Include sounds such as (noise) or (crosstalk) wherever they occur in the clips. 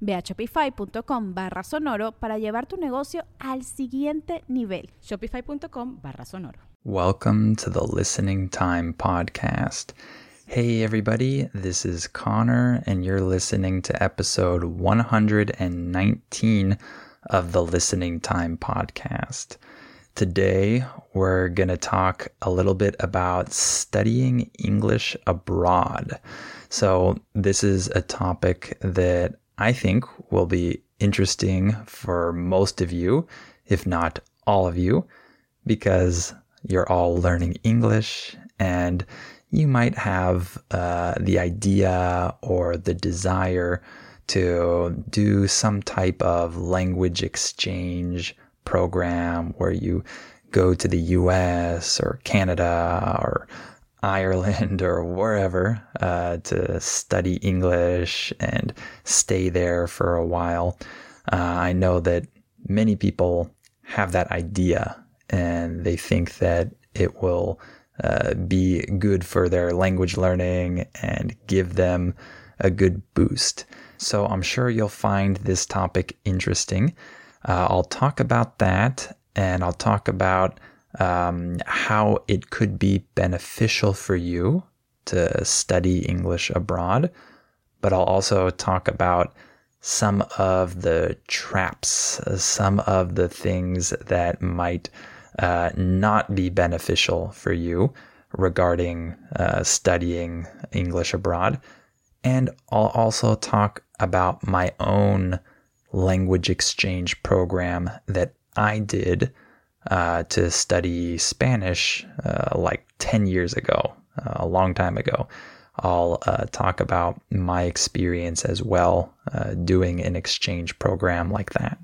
Ve a shopify.com barra sonoro para llevar tu negocio al siguiente nivel. Shopify.com barra sonoro. Welcome to the Listening Time Podcast. Hey, everybody, this is Connor, and you're listening to episode 119 of the Listening Time Podcast. Today, we're going to talk a little bit about studying English abroad. So, this is a topic that I think will be interesting for most of you, if not all of you, because you're all learning English and you might have uh, the idea or the desire to do some type of language exchange program where you go to the US or Canada or Ireland (laughs) or wherever uh, to study English and stay there for a while. Uh, I know that many people have that idea and they think that it will uh, be good for their language learning and give them a good boost. So I'm sure you'll find this topic interesting. Uh, I'll talk about that and I'll talk about um, how it could be beneficial for you to study English abroad. But I'll also talk about some of the traps, some of the things that might uh, not be beneficial for you regarding uh, studying English abroad. And I'll also talk about my own language exchange program that I did uh, to study Spanish uh, like 10 years ago, uh, a long time ago. I'll uh, talk about my experience as well uh, doing an exchange program like that.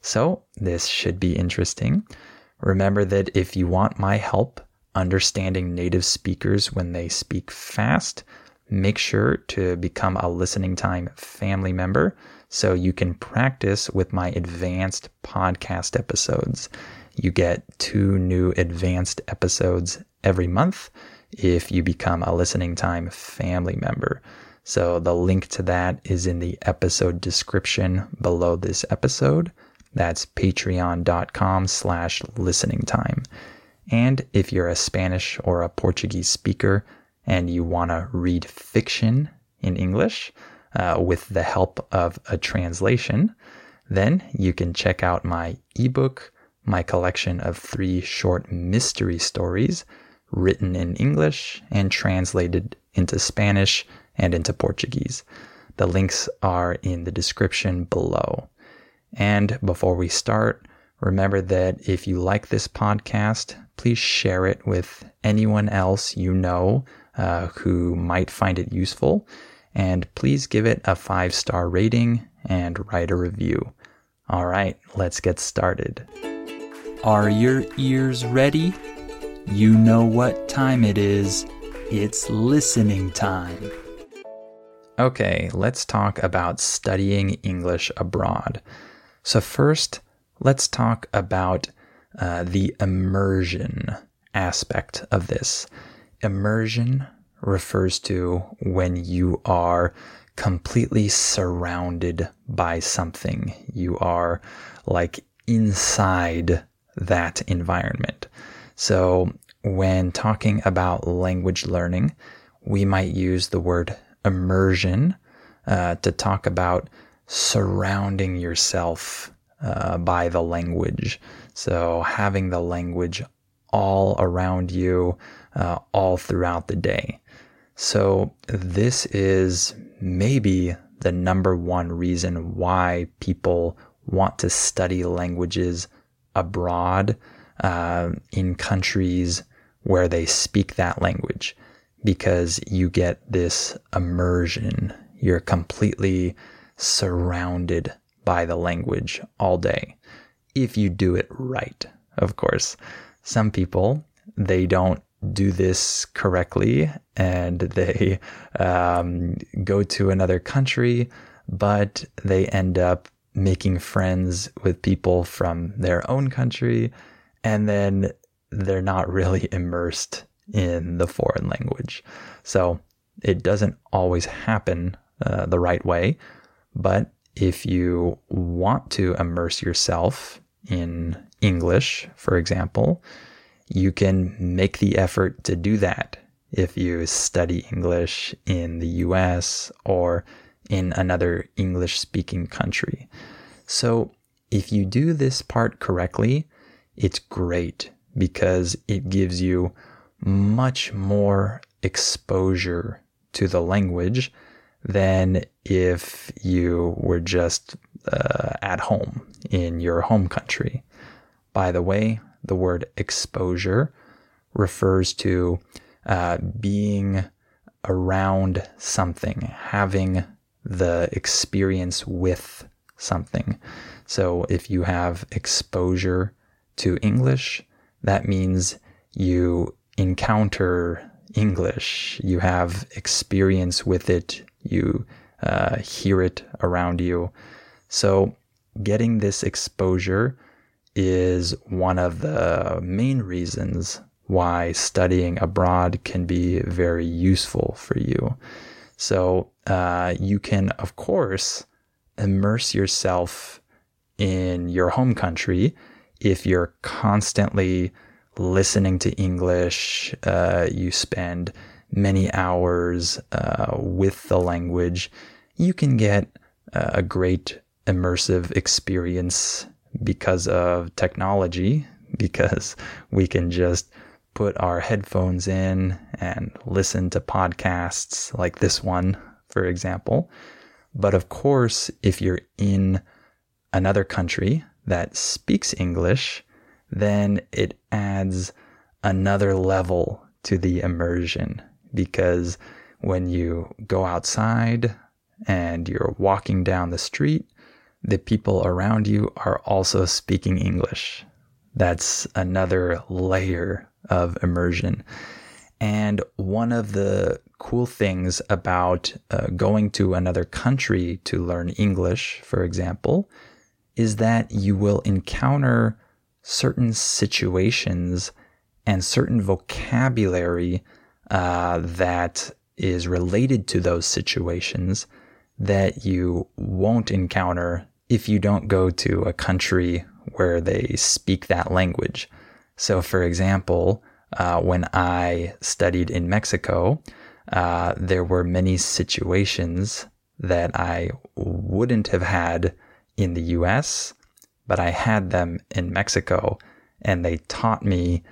So, this should be interesting. Remember that if you want my help understanding native speakers when they speak fast, make sure to become a listening time family member so you can practice with my advanced podcast episodes. You get two new advanced episodes every month if you become a listening time family member. So the link to that is in the episode description below this episode. That's patreon.com slash listening time. And if you're a Spanish or a Portuguese speaker and you want to read fiction in English uh, with the help of a translation, then you can check out my ebook my collection of three short mystery stories written in English and translated into Spanish and into Portuguese. The links are in the description below. And before we start, remember that if you like this podcast, please share it with anyone else you know uh, who might find it useful. And please give it a five star rating and write a review. All right, let's get started. Are your ears ready? You know what time it is. It's listening time. Okay, let's talk about studying English abroad. So, first, let's talk about uh, the immersion aspect of this. Immersion refers to when you are completely surrounded by something. You are like inside that environment. So, when talking about language learning, we might use the word immersion uh, to talk about surrounding yourself uh, by the language. So, having the language all around you, uh, all throughout the day. So, this is maybe the number one reason why people want to study languages abroad uh, in countries where they speak that language because you get this immersion. You're completely surrounded by the language all day if you do it right, of course. Some people, they don't do this correctly and they um, go to another country, but they end up making friends with people from their own country and then they're not really (laughs) immersed in the foreign language. So it doesn't always happen uh, the right way. But if you want to immerse yourself in English, for example, you can make the effort to do that if you study English in the US or in another English speaking country. So if you do this part correctly, it's great because it gives you much more exposure to the language than if you were just uh, at home in your home country. By the way, the word exposure refers to uh, being around something, having the experience with something. So if you have exposure to English, that means you encounter English, you have experience with it, you uh, hear it around you. So, getting this exposure is one of the main reasons why studying abroad can be very useful for you. So, uh, you can, of course, immerse yourself in your home country if you're constantly listening to English, uh, you spend many hours uh, with the language, you can get a great immersive experience because of technology, because we can just put our headphones in and listen to podcasts like this one, for example. But of course, if you're in another country that speaks English, then it adds another level to the immersion because when you go outside and you're walking down the street, the people around you are also speaking English. That's another layer of immersion. And one of the cool things about uh, going to another country to learn English, for example, is that you will encounter certain situations and certain vocabulary uh, that is related to those situations that you won't encounter if you don't go to a country where they speak that language. So, for example, uh, when I studied in Mexico, uh, there were many situations that I wouldn't have had in the US but I had them in Mexico and they taught me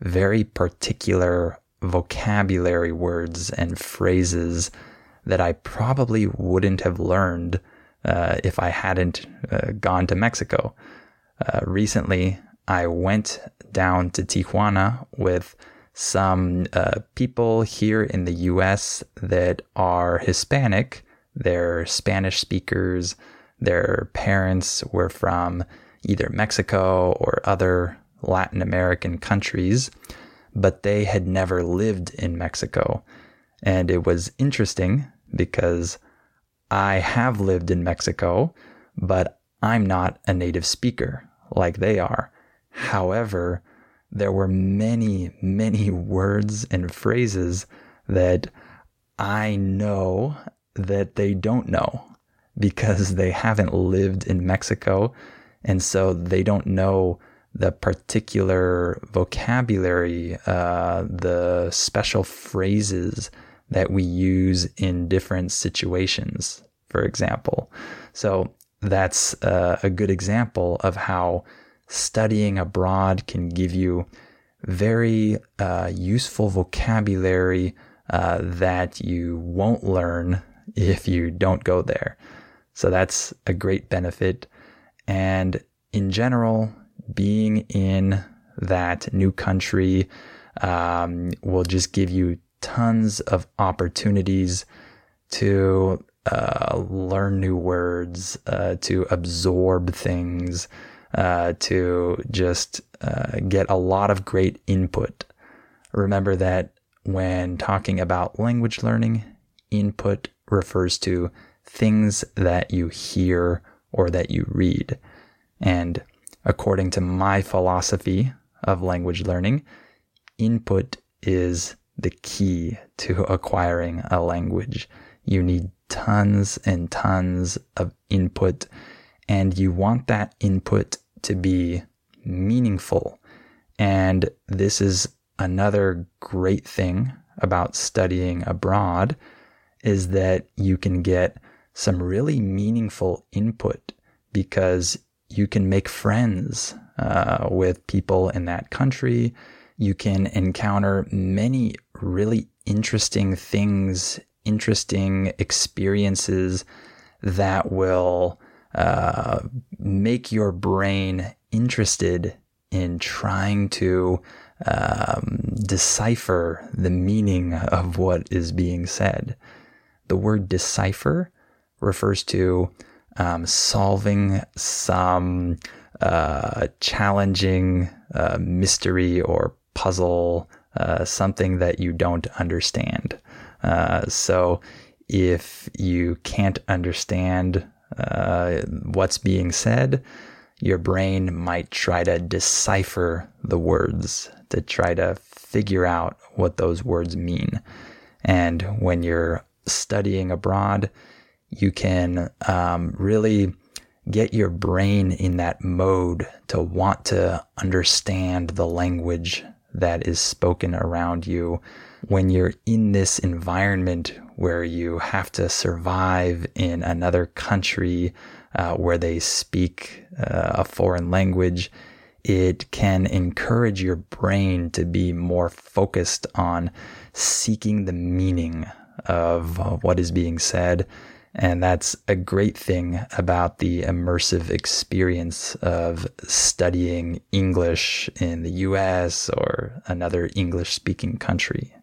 very particular vocabulary words and phrases that I probably wouldn't have learned uh, if I hadn't uh, gone to Mexico. Uh, recently, I went down to Tijuana with some uh, people here in the US that are Hispanic. They're Spanish speakers their parents were from either Mexico or other Latin American countries, but they had never lived in Mexico. And it was interesting because I have lived in Mexico, but I'm not a native speaker like they are. However, there were many, many words and phrases that I know that they don't know because they haven't lived in Mexico. And so they don't know the particular vocabulary, uh, the special phrases that we use in different situations, for example. So that's uh, a good example of how studying abroad can give you very uh, useful vocabulary uh, that you won't learn if you don't go there. So that's a great benefit. And in general, being in that new country um, will just give you tons of opportunities to uh, learn new words, uh, to absorb things, uh, to just uh, get a lot of great input. Remember that when talking about language learning, input refers to things that you hear or that you read. And according to my philosophy of language learning, input is the key to acquiring a language. You need tons and tons of input, and you want that input to be meaningful. And this is another great thing about studying abroad is that you can get some really meaningful input because you can make friends uh, with people in that country. You can encounter many really interesting things, interesting experiences that will uh, make your brain interested in trying to um, decipher the meaning of what is being said. The word decipher refers to um, solving some uh, challenging uh, mystery or puzzle, uh, something that you don't understand. Uh, so if you can't understand uh, what's being said, your brain might try to decipher the words to try to figure out what those words mean. And when you're studying abroad, you can um, really get your brain in that mode to want to understand the language that is spoken around you. When you're in this environment where you have to survive in another country uh, where they speak uh, a foreign language, it can encourage your brain to be more focused on seeking the meaning of, what is being said. And that's a great thing about the immersive experience of studying English in the US or another English speaking country.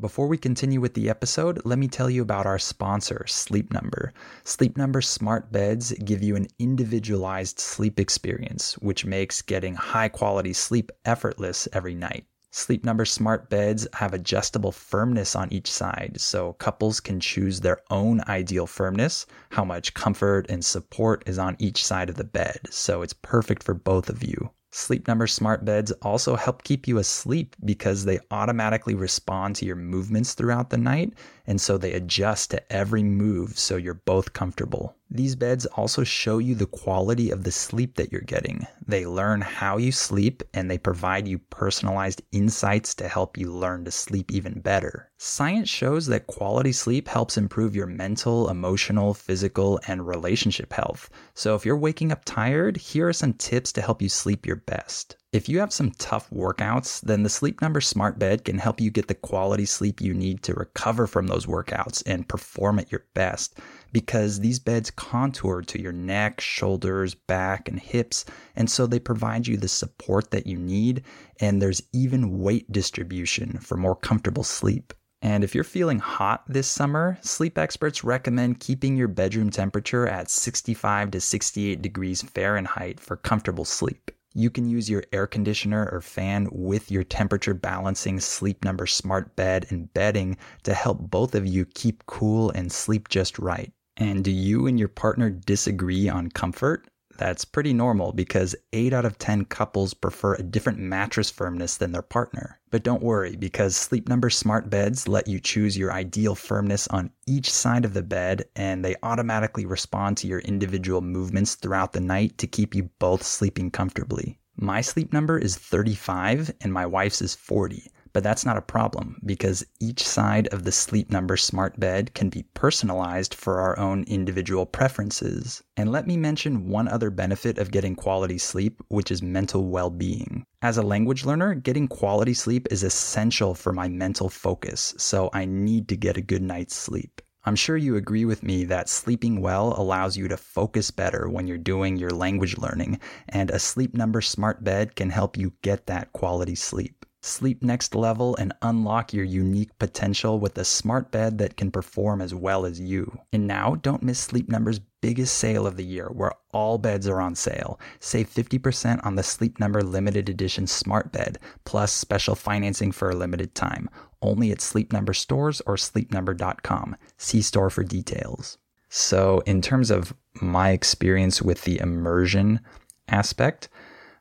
Before we continue with the episode, let me tell you about our sponsor, Sleep Number. Sleep Number smart beds give you an individualized sleep experience, which makes getting high quality sleep effortless every night. Sleep Number smart beds have adjustable firmness on each side, so couples can choose their own ideal firmness, how much comfort and support is on each side of the bed, so it's perfect for both of you. Sleep Number smart beds also help keep you asleep because they automatically respond to your movements throughout the night, and so they adjust to every move so you're both comfortable. These beds also show you the quality of the sleep that you're getting. They learn how you sleep and they provide you personalized insights to help you learn to sleep even better. Science shows that quality sleep helps improve your mental, emotional, physical, and relationship health. So if you're waking up tired, here are some tips to help you sleep your best. If you have some tough workouts, then the Sleep Number Smart Bed can help you get the quality sleep you need to recover from those workouts and perform at your best because these beds contour to your neck, shoulders, back, and hips. And so they provide you the support that you need. And there's even weight distribution for more comfortable sleep. And if you're feeling hot this summer, sleep experts recommend keeping your bedroom temperature at 65 to 68 degrees Fahrenheit for comfortable sleep. You can use your air conditioner or fan with your temperature balancing sleep number smart bed and bedding to help both of you keep cool and sleep just right. And do you and your partner disagree on comfort? That's pretty normal because 8 out of 10 couples prefer a different mattress firmness than their partner. But don't worry because Sleep Number smart beds let you choose your ideal firmness on each side of the bed and they automatically respond to your individual movements throughout the night to keep you both sleeping comfortably. My sleep number is 35 and my wife's is 40 But that's not a problem because each side of the Sleep Number smart bed can be personalized for our own individual preferences. And let me mention one other benefit of getting quality sleep, which is mental well being. As a language learner, getting quality sleep is essential for my mental focus, so I need to get a good night's sleep. I'm sure you agree with me that sleeping well allows you to focus better when you're doing your language learning, and a Sleep Number smart bed can help you get that quality sleep. Sleep next level and unlock your unique potential with a smart bed that can perform as well as you. And now, don't miss Sleep Number's biggest sale of the year where all beds are on sale. Save 50% on the Sleep Number limited edition smart bed, plus special financing for a limited time. Only at Sleep Number stores or sleepnumber.com. See store for details. So, in terms of my experience with the immersion aspect,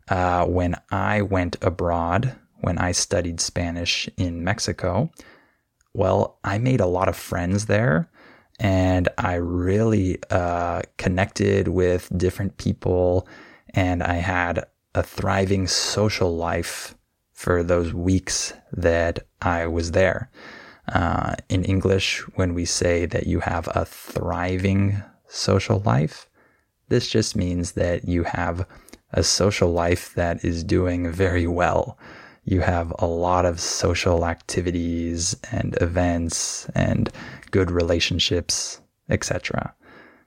uh, when I went abroad when I studied Spanish in Mexico, well, I made a lot of friends there and I really uh, connected with different people and I had a thriving social life for those weeks that I was there. Uh, in English, when we say that you have a thriving social life, this just means that you have a social life that is doing very well you have a lot of social activities and events and good relationships, etc.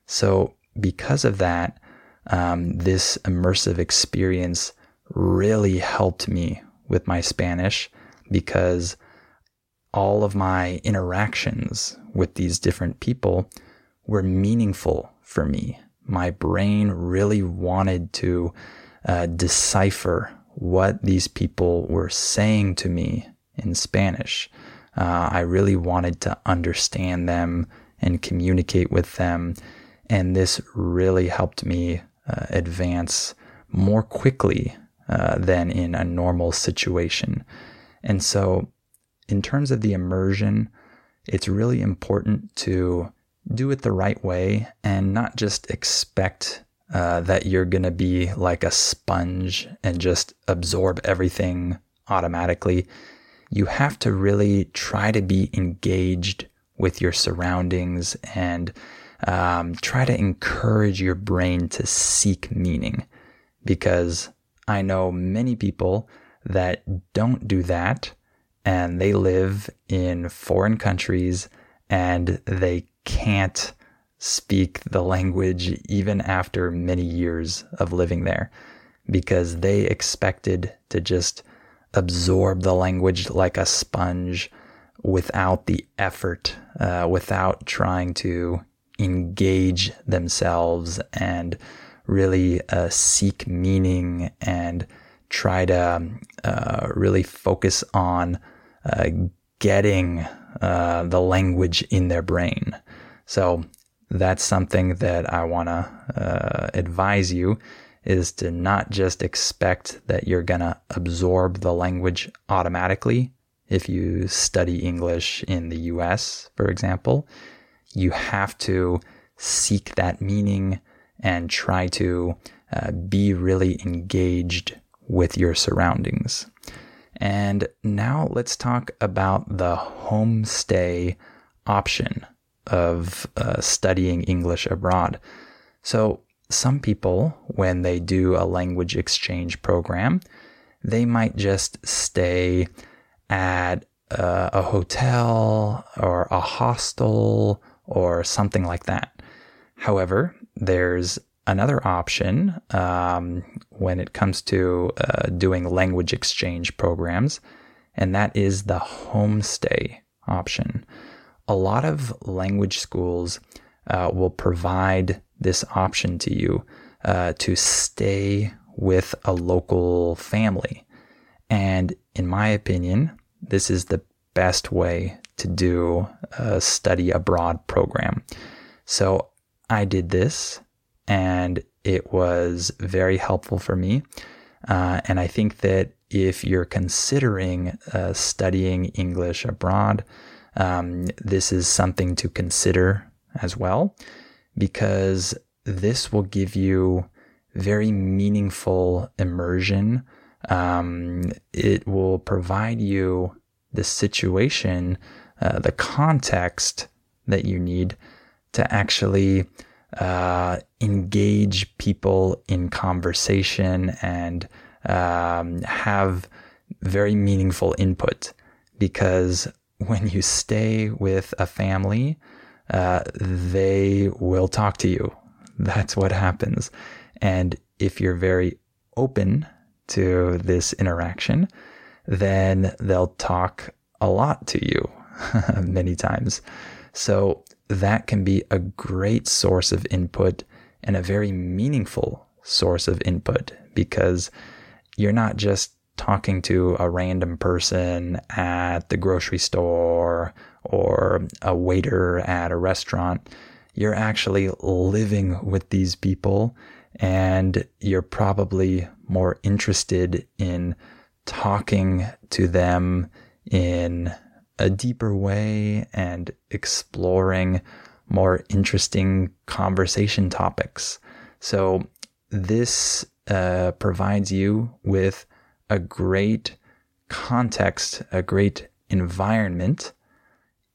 So, because of that, um, this immersive experience really helped me with my Spanish because all of my interactions with these different people were meaningful for me. My brain really wanted to uh, decipher what these people were saying to me in Spanish. Uh, I really wanted to understand them and communicate with them. And this really helped me uh, advance more quickly uh, than in a normal situation. And so, in terms of the immersion, it's really important to do it the right way and not just expect uh, that you're going to be like a sponge and just absorb everything automatically. You have to really try to be engaged with your surroundings and um, try to encourage your brain to seek meaning because I know many people that don't do that and they live in foreign countries and they can't speak the language even after many years of living there because they expected to just absorb the language like a sponge without the effort, uh, without trying to engage themselves and really uh, seek meaning and try to uh, really focus on uh, getting uh, the language in their brain. So that's something that I want to uh, advise you is to not just expect that you're going to absorb the language automatically. If you study English in the US, for example, you have to seek that meaning and try to uh, be really engaged with your surroundings. And now let's talk about the homestay option of uh, studying English abroad. So, some people, when they do a language exchange program, they might just stay at uh, a hotel or a hostel or something like that. However, there's another option um, when it comes to uh, doing language exchange programs, and that is the homestay option a lot of language schools uh, will provide this option to you uh, to stay with a local family. And in my opinion, this is the best way to do a study abroad program. So I did this and it was very helpful for me. Uh, and I think that if you're considering uh, studying English abroad, um, this is something to consider as well because this will give you very meaningful immersion. Um, it will provide you the situation, uh, the context that you need to actually uh, engage people in conversation and um, have very meaningful input. Because when you stay with a family, uh, they will talk to you. That's what happens. And if you're very open to this interaction, then they'll talk a lot to you (laughs) many times. So that can be a great source of input and a very meaningful source of input because you're not just talking to a random person at the grocery store or a waiter at a restaurant. You're actually living with these people and you're probably more interested in talking to them in a deeper way and exploring more interesting conversation topics. So, this uh, provides you with a great context, a great environment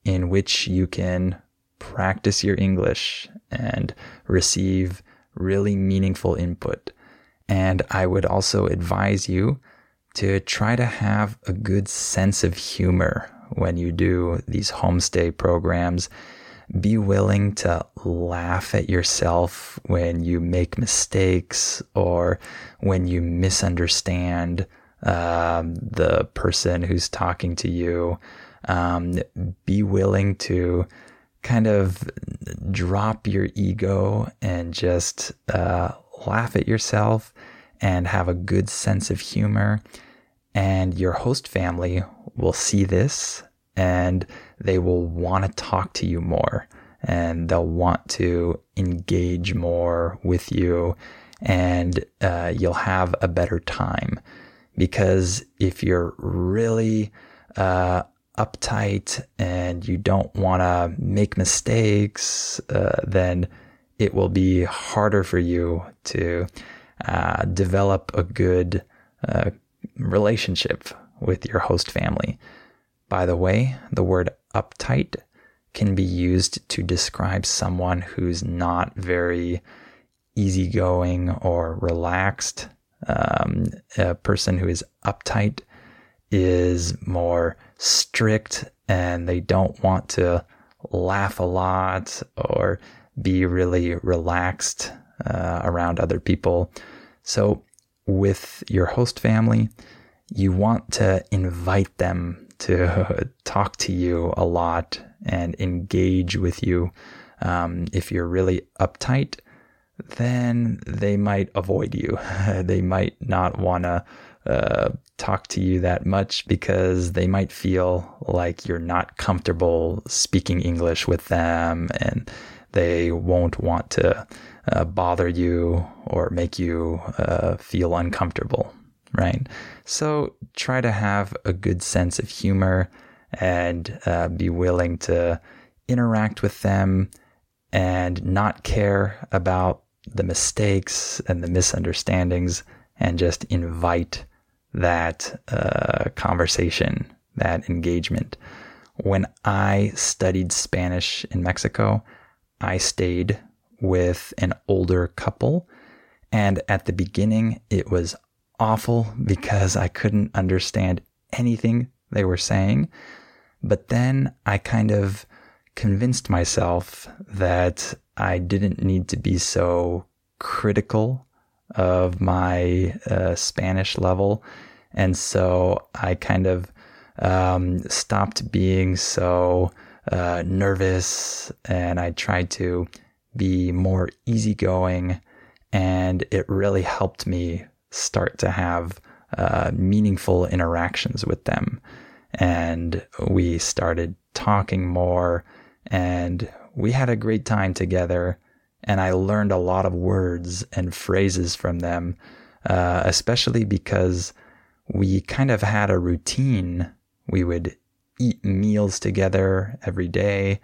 in which you can practice your English and receive really meaningful input. And I would also advise you to try to have a good sense of humor when you do these homestay programs. Be willing to laugh at yourself when you make mistakes or when you misunderstand um, the person who's talking to you. Um, be willing to kind of drop your ego and just uh, laugh at yourself and have a good sense of humor. And your host family will see this and they will want to talk to you more and they'll want to engage more with you and uh, you'll have a better time. Because if you're really uh, uptight and you don't want to make mistakes, uh, then it will be harder for you to uh, develop a good uh, relationship with your host family. By the way, the word uptight can be used to describe someone who's not very easygoing or relaxed. Um, a person who is uptight is more strict and they don't want to laugh a lot or be really relaxed uh, around other people. So, with your host family, you want to invite them to (laughs) talk to you a lot and engage with you. Um, if you're really uptight, then they might avoid you. (laughs) they might not want to uh, talk to you that much because they might feel like you're not comfortable speaking English with them and they won't want to uh, bother you or make you uh, feel uncomfortable, right? So try to have a good sense of humor and uh, be willing to interact with them and not care about the mistakes and the misunderstandings and just invite that uh, conversation, that engagement. When I studied Spanish in Mexico, I stayed with an older couple. And at the beginning, it was awful because I couldn't understand anything they were saying. But then I kind of convinced myself that I didn't need to be so critical of my uh, Spanish level. And so I kind of um, stopped being so uh, nervous and I tried to be more easygoing. And it really helped me start to have uh, meaningful interactions with them. And we started talking more and we had a great time together and I learned a lot of words and phrases from them, uh, especially because we kind of had a routine. We would eat meals together every day.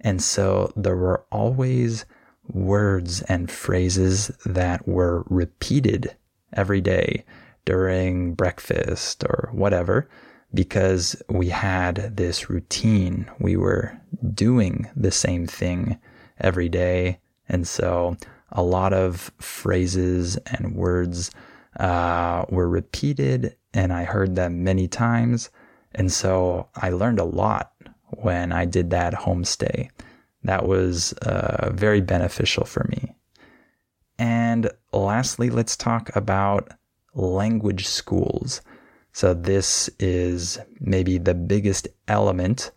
And so there were always words and phrases that were repeated every day during breakfast or whatever because we had this routine. We were doing the same thing every day. And so a lot of phrases and words uh, were repeated, and I heard them many times. And so I learned a lot when I did that homestay. That was uh, very beneficial for me. And lastly, let's talk about language schools. So, this is maybe the biggest element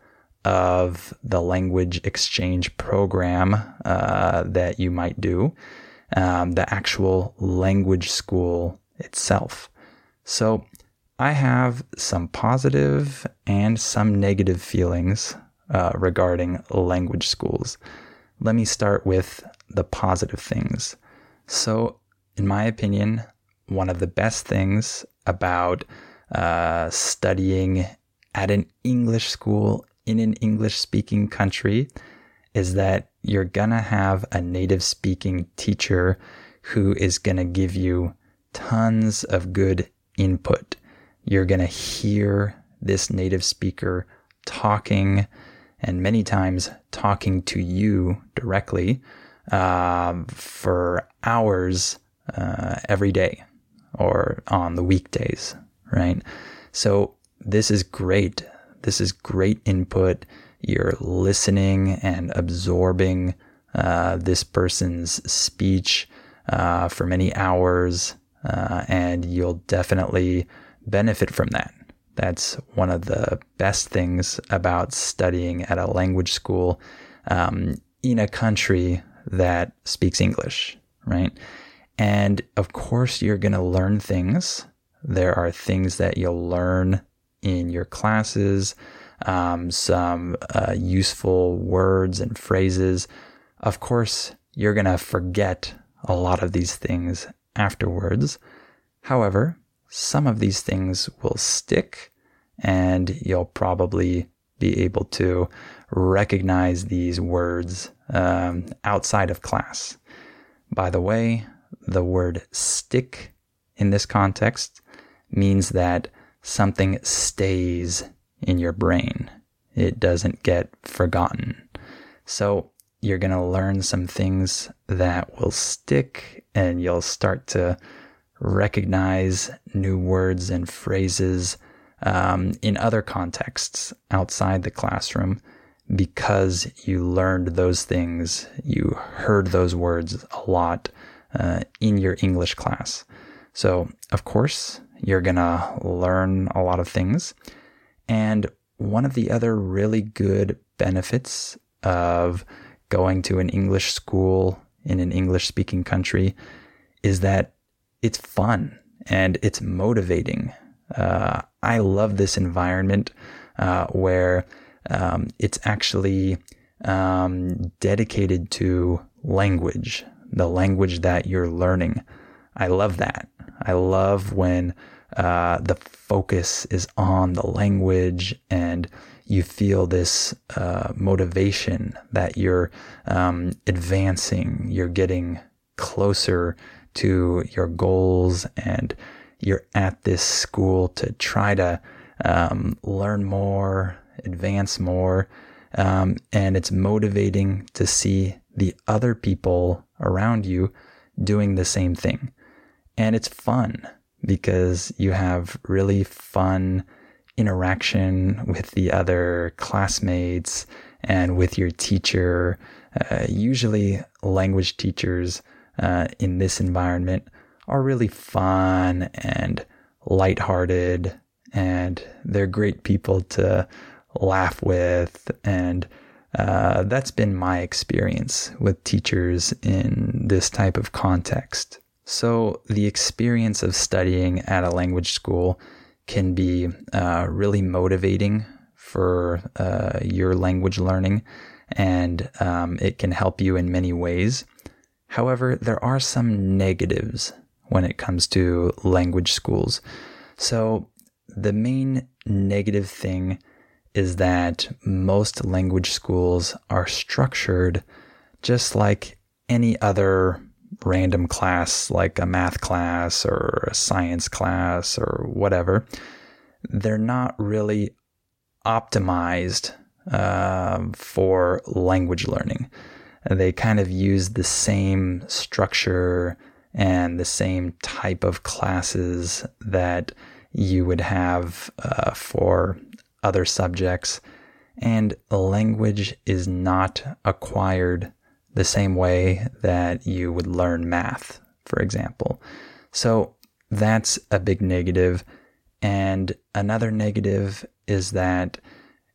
of the language exchange program uh, that you might do, um, the actual language school itself. So, I have some positive and some negative feelings uh, regarding language schools. Let me start with the positive things. So, in my opinion, one of the best things about uh, studying at an English school in an English speaking country is that you're gonna have a native speaking teacher who is gonna give you tons of good input. You're gonna hear this native speaker talking and many times talking to you directly uh, for hours uh, every day or on the weekdays right? So this is great. This is great input. You're listening and absorbing uh, this person's speech uh, for many hours, uh, and you'll definitely benefit from that. That's one of the best things about studying at a language school um, in a country that speaks English, right? And of course, you're going to learn things there are things that you'll learn in your classes, um, some uh, useful words and phrases. Of course, you're going to forget a lot of these things afterwards. However, some of these things will stick, and you'll probably be able to recognize these words um, outside of class. By the way, the word stick in this context means that something stays in your brain. It doesn't get forgotten. So you're going to learn some things that will stick and you'll start to recognize new words and phrases um, in other contexts outside the classroom because you learned those things, you heard those words a lot uh, in your English class. So, of course, you're going to learn a lot of things. And one of the other really good benefits of going to an English school in an English speaking country is that it's fun and it's motivating. Uh, I love this environment uh, where um, it's actually um, dedicated to language, the language that you're learning. I love that. I love when uh, the focus is on the language and you feel this uh, motivation that you're um, advancing, you're getting closer to your goals, and you're at this school to try to um, learn more, advance more. Um, and it's motivating to see the other people around you doing the same thing. And it's fun because you have really fun interaction with the other classmates and with your teacher. Uh, usually, language teachers uh, in this environment are really fun and lighthearted, and they're great people to laugh with. And uh, that's been my experience with teachers in this type of context. So, the experience of studying at a language school can be uh, really motivating for uh, your language learning, and um, it can help you in many ways. However, there are some negatives when it comes to language schools. So, the main negative thing is that most language schools are structured just like any other random class like a math class or a science class or whatever, they're not really optimized uh, for language learning. They kind of use the same structure and the same type of classes that you would have uh, for other subjects. And language is not acquired the same way that you would learn math, for example. So that's a big negative. And another negative is that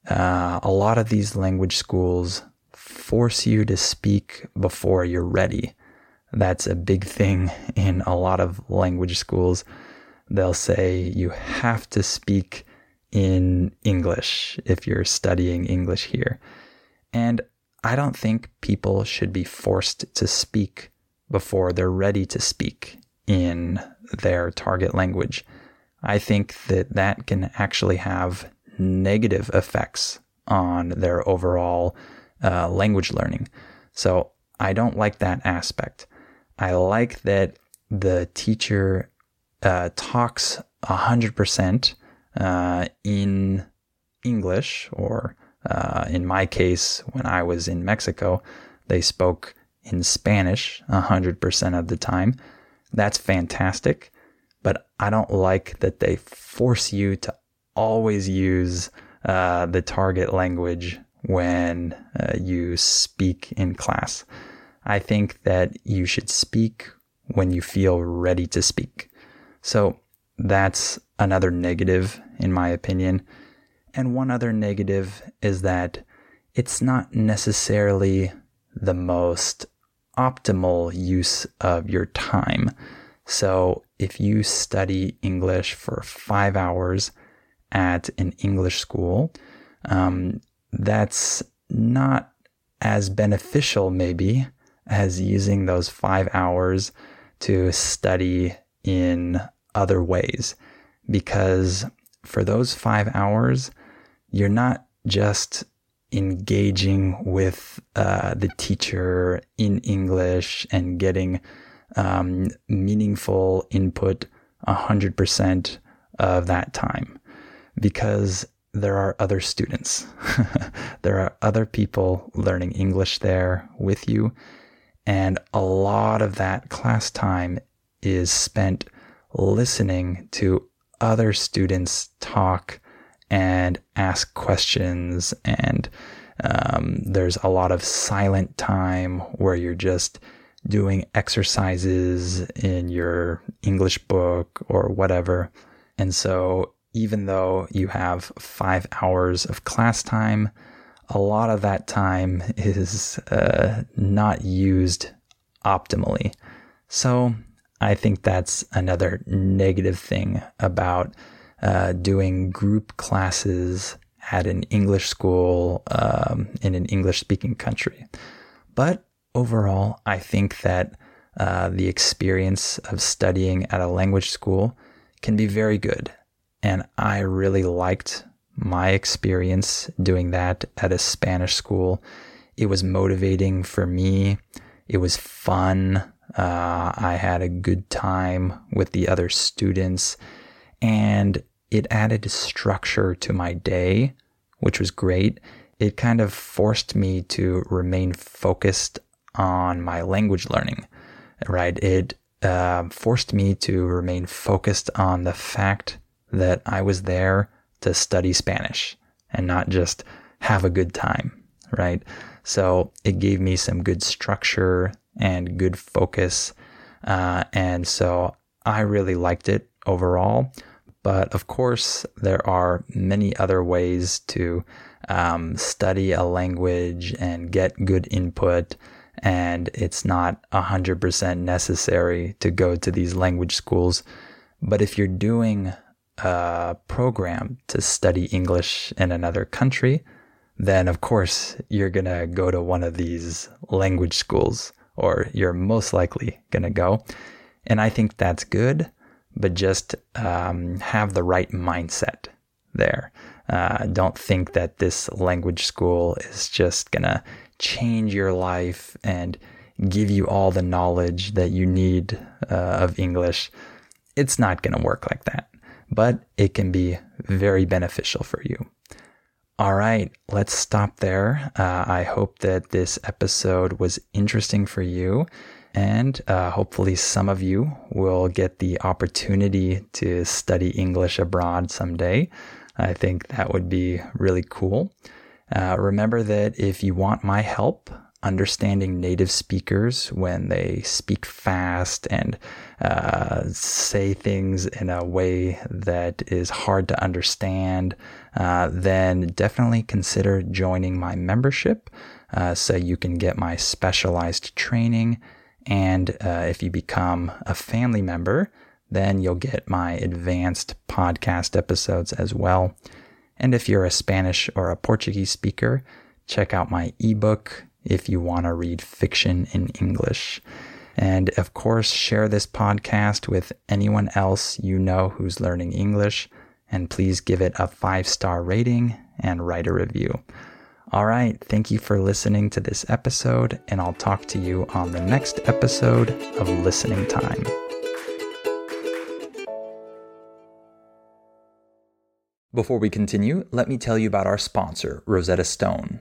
uh, a lot of these language schools force you to speak before you're ready. That's a big thing (laughs) in a lot of language schools. They'll say you have to speak in English if you're studying English here. And I don't think people should be forced to speak before they're ready to speak in their target language. I think that that can actually have negative effects on their overall uh, language learning. So I don't like that aspect. I like that the teacher uh, talks 100% uh, in English, or uh, in my case, when I was in Mexico, they spoke in Spanish 100% of the time. That's fantastic, but I don't like that they force you to always use uh, the target language when uh, you speak in class. I think that you should speak when you feel ready to speak. So that's another negative, in my opinion. And one other negative is that it's not necessarily the most optimal use of your time. So if you study English for five hours at an English school, um, that's not as beneficial, maybe, as using those five hours to study in other ways. Because for those five hours, you're not just engaging with uh, the teacher in English and getting um, meaningful input 100% of that time because there are other students. (laughs) there are other people learning English there with you. And a lot of that class time is spent listening to other students talk and ask questions. And um, there's a lot of silent time where you're just doing exercises in your English book or whatever. And so even though you have five hours of class time, a lot of that time (laughs) is uh, not used optimally. So I think that's another negative thing about uh, doing group classes at an English school um, in an English speaking country. But overall, I think that uh, the experience of studying at a language school can be very good. And I really liked my experience doing that at a Spanish school. It was motivating for me. It was fun. Uh, I had a good time with the other students and it added structure to my day, which was great. It kind of forced me to remain focused on my language learning, right? It uh, forced me to remain focused on the fact that I was there to study Spanish and not just have a good time, right? So it gave me some good structure and good focus. Uh, and so I really liked it overall. But of course, there are many other ways to um, study a language and get good input. And it's not 100% necessary to go to these language schools. But if you're doing a program to study English in another country, then of course you're going to go to one of these language schools, or you're most likely going to go. And I think that's good, but just um, have the right mindset there. Uh, don't think that this language school is just going to change your life and give you all the knowledge that you need uh, of English. It's not going to work like that but it can be very beneficial for you. All right, let's stop there. Uh, I hope that this episode was interesting for you. And uh, hopefully, some of you will get the opportunity to study English abroad someday. I think that would be really cool. Uh, remember that if you want my help understanding native speakers when they speak fast and uh, say things in a way that is hard to understand, uh, then definitely consider joining my membership uh, so you can get my specialized training and uh, if you become a family member, then you'll get my advanced podcast episodes as well. And if you're a Spanish or a Portuguese speaker, check out my ebook if you want to read fiction in English. And of course, share this podcast with anyone else you know who's learning English. And please give it a five star rating and write a review. All right. Thank you for listening to this episode, and I'll talk to you on the next episode of Listening Time. Before we continue, let me tell you about our sponsor, Rosetta Stone.